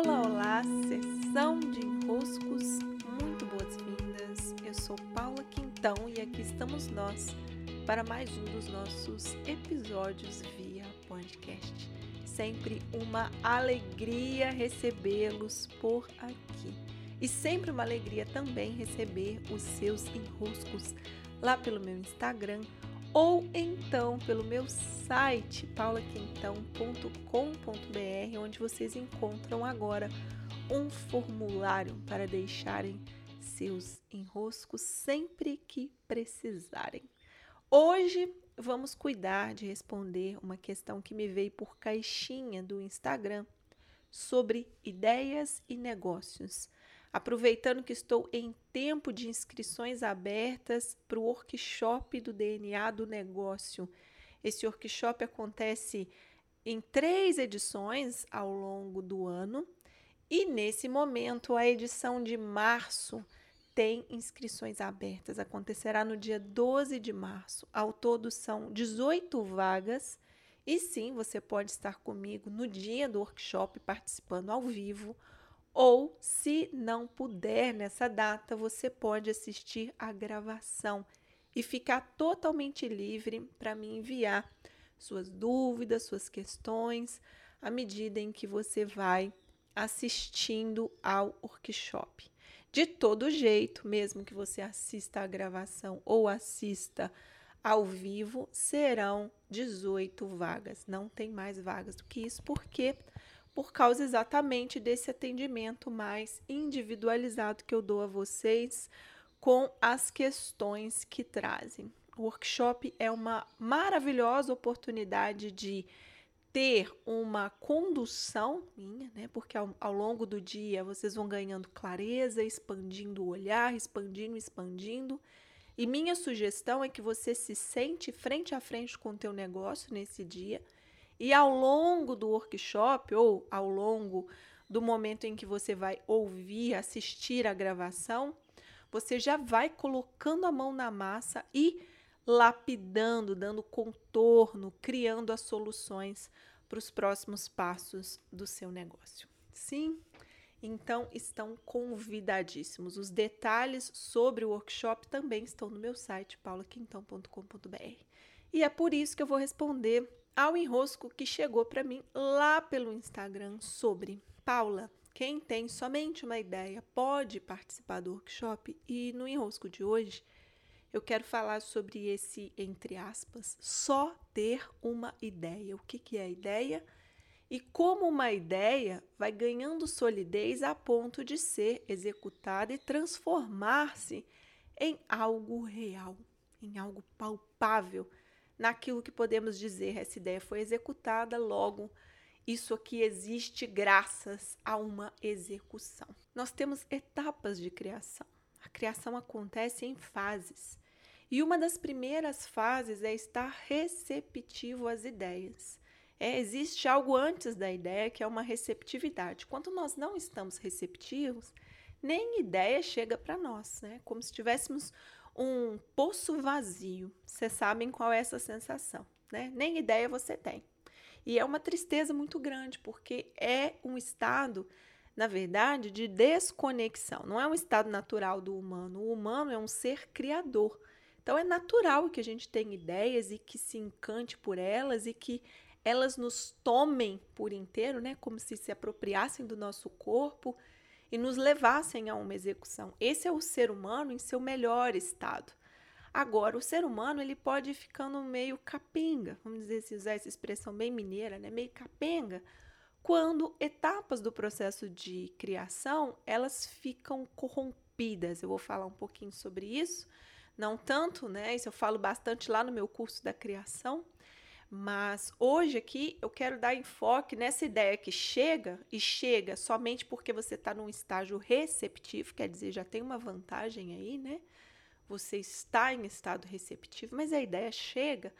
Olá, olá, sessão de enroscos, muito boas-vindas. Eu sou Paula Quintão e aqui estamos nós para mais um dos nossos episódios via podcast. Sempre uma alegria recebê-los por aqui. E sempre uma alegria também receber os seus enroscos lá pelo meu Instagram ou então pelo meu site paulaquentão.com.br, onde vocês encontram agora um formulário para deixarem seus enroscos sempre que precisarem. Hoje vamos cuidar de responder uma questão que me veio por caixinha do Instagram sobre ideias e negócios. Aproveitando que estou em tempo de inscrições abertas para o workshop do DNA do negócio. Esse workshop acontece em três edições ao longo do ano e nesse momento a edição de março tem inscrições abertas. Acontecerá no dia 12 de março. Ao todo são 18 vagas. E sim, você pode estar comigo no dia do workshop participando ao vivo ou, se não puder nessa data, você pode assistir a gravação e ficar totalmente livre para me enviar suas dúvidas, suas questões, à medida em que você vai assistindo ao workshop. De todo jeito, mesmo que você assista a gravação ou assista ao vivo, serão 18 vagas. Não tem mais vagas do que isso, porque por causa exatamente desse atendimento mais individualizado que eu dou a vocês com as questões que trazem. O workshop é uma maravilhosa oportunidade de ter uma condução minha, né? Porque ao, ao, longo do dia vocês vão ganhando clareza, expandindo o olhar, expandindo, expandindo. E minha sugestão é que você se sente frente a frente com o teu negócio nesse dia e ao longo do workshop ou ao longo do momento em que você vai ouvir, assistir a gravação, você já vai colocando a mão na massa e lapidando, dando contorno, criando as soluções para os próximos passos do seu negócio. Sim? Então estão convidadíssimos. Os detalhes sobre o workshop também estão no meu site paulaquintão.com.br. E é por isso que eu vou responder ao enrosco que chegou para mim lá pelo Instagram sobre Paula. Quem tem somente uma ideia pode participar do workshop e no enrosco de hoje eu quero falar sobre esse, entre aspas, só ter uma ideia. O que, que é ideia? E como uma ideia vai ganhando solidez a ponto de ser executada e transformar-se em algo real, em algo palpável naquilo que podemos dizer essa ideia foi executada, logo isso aqui existe graças a uma execução. Nós temos etapas de criação. A criação acontece em fases. E uma das primeiras fases é estar receptivo às ideias. É, existe algo antes da ideia que é uma receptividade. Quando nós não estamos receptivos, nem ideia chega para nós, né? Como se tivéssemos um poço vazio. Vocês sabem qual é essa sensação, né? Nem ideia você tem. E é uma tristeza muito grande, porque é um estado, na verdade, de desconexão. Não é um estado natural do humano. O humano é um ser criador. Então é natural que a gente tenha ideias e que se encante por elas e que elas nos tomem por inteiro, né? Como se se apropriassem do nosso corpo e nos levassem a uma execução. Esse é o ser humano em seu melhor estado. Agora, o ser humano ele pode ir ficando meio capenga, vamos dizer assim, usar essa expressão bem mineira, né? meio capenga, quando etapas do processo de criação elas ficam corrompidas. Eu vou falar um pouquinho sobre isso, não tanto, né? Isso eu falo bastante lá no meu curso da criação, mas hoje aqui eu quero dar enfoque nessa ideia que chega e chega somente porque você está num estágio receptivo, quer dizer, já tem uma vantagem aí, né? Você está em estado receptivo, mas a ideia chega,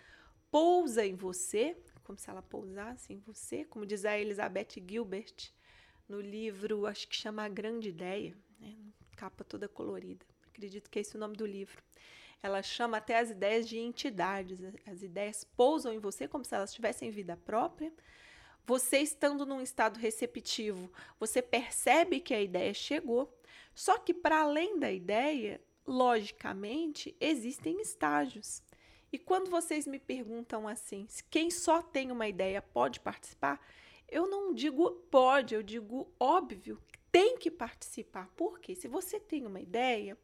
pousa em você, como se ela pousasse em você, como diz a Elizabeth Gilbert no livro, acho que chama A Grande Ideia, né? capa toda colorida. Acredito que é esse o nome do livro. Ela chama até as ideias de entidades. As ideias pousam em você como se elas tivessem vida própria. você estando num estado receptivo, você percebe que a ideia chegou. Só que para além da ideia, logicamente, existem estágios. E quando vocês me perguntam assim, quem só tem uma ideia pode participar? Eu não digo pode, eu digo óbvio, tem que participar. Porque se você tem uma ideia,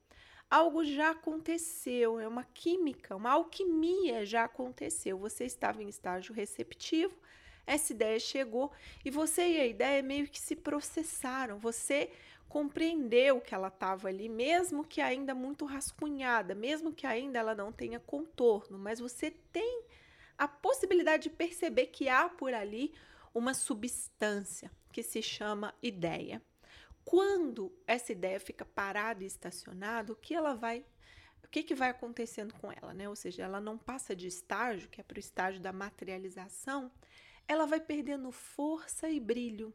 algo já aconteceu, é uma química, uma alquimia já aconteceu. Você estava em estágio receptivo, essa ideia chegou e você e a ideia meio que se processaram. Você compreendeu que ela estava ali, mesmo que ainda muito rascunhada, mesmo que ainda ela não tenha contorno, mas você tem a possibilidade de perceber que há por ali uma substância que se chama ideia. Quando essa ideia fica parada e estacionada, o que ela vai o que, que vai acontecendo com ela, né? Ou seja, ela não passa de estágio, que é para o estágio da materialização, ela vai perdendo força e brilho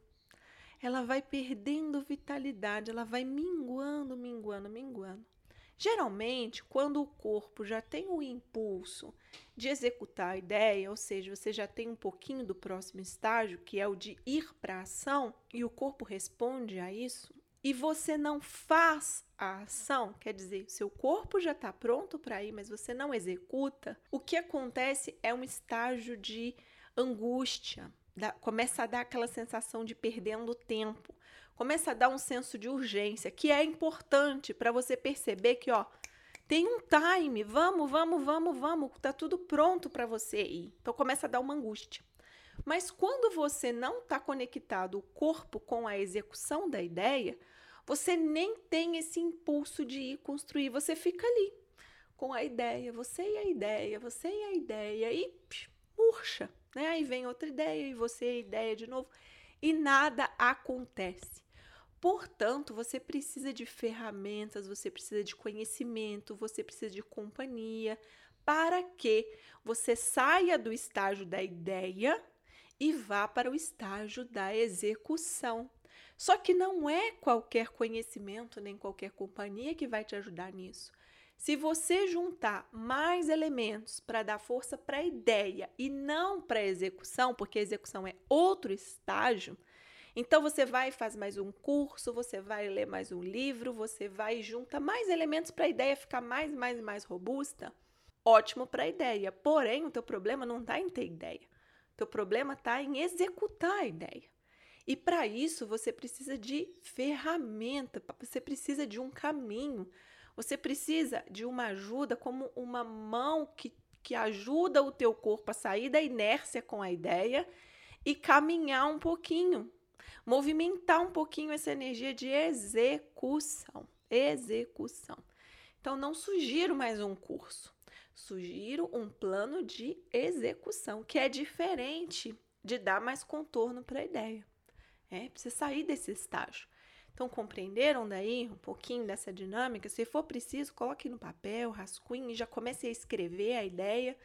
ela vai perdendo vitalidade, ela vai minguando, minguando, minguando. Geralmente, quando o corpo já tem o impulso de executar a ideia, ou seja, você já tem um pouquinho do próximo estágio, que é o de ir para a ação, e o corpo responde a isso, e você não faz a ação, quer dizer, seu corpo já está pronto para ir, mas você não executa, o que acontece é um estágio de angústia, começa a dar aquela sensação de perdendo tempo, começa a dar um senso de urgência, que é importante para você perceber que, ó, tem um time, vamos, vamos, vamos, vamos, tá tudo pronto para você ir. Então começa a dar uma angústia. Mas quando você não está conectado o corpo com a execução da ideia, você nem tem esse impulso de ir construir, você fica ali com a ideia, você e a ideia, você e a ideia, e psh, murcha né? Aí vem outra ideia e você ideia de novo e nada acontece. Portanto, você precisa de ferramentas, você precisa de conhecimento, você precisa de companhia para que você saia do estágio da ideia e vá para o estágio da execução. Só que não é qualquer conhecimento nem qualquer companhia que vai te ajudar nisso. Se você juntar mais elementos para dar força para a ideia e não para a execução, porque a execução é outro estágio, então você vai e faz mais um curso, você vai ler mais um livro, você vai e junta mais elementos para a ideia ficar mais, mais mais robusta. Ótimo para a ideia. Porém, o teu problema não está em ter ideia. O teu problema está em executar a ideia. E para isso você precisa de ferramenta, você precisa de um caminho, você precisa de uma ajuda como uma mão que, que ajuda o teu corpo a sair da inércia com a ideia e caminhar um pouquinho, movimentar um pouquinho essa energia de execução. Execução. Então, não sugiro mais um curso, sugiro um plano de execução, que é diferente de dar mais contorno para a ideia. É, precisa sair desse estágio. Então, compreenderam daí um pouquinho dessa dinâmica? Se for preciso, coloque no papel, rascunhe e já comece a escrever a ideia.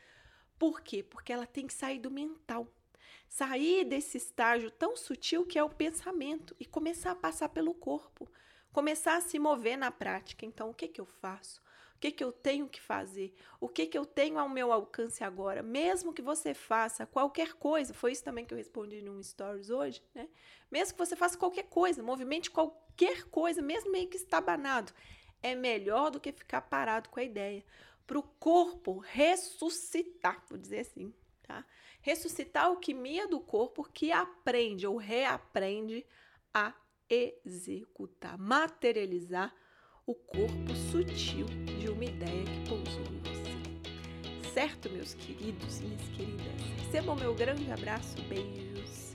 Por quê? Porque ela tem que sair do mental. Sair desse estágio tão sutil que é o pensamento e começar a passar pelo corpo. Começar a se mover na prática. Então, o que, que eu faço? O que, que eu tenho que fazer? O que, que eu tenho ao meu alcance agora? Mesmo que você faça qualquer coisa, foi isso também que eu respondi num stories hoje, né? Mesmo que você faça qualquer coisa, movimente qualquer coisa, mesmo meio que estabanado, é melhor do que ficar parado com a ideia. Para o corpo ressuscitar, vou dizer assim, tá? Ressuscitar a alquimia do corpo que aprende ou reaprende a executar, materializar o corpo sutil de uma ideia que pousou em você. Certo, meus queridos e minhas queridas? Recebam meu grande abraço, beijos.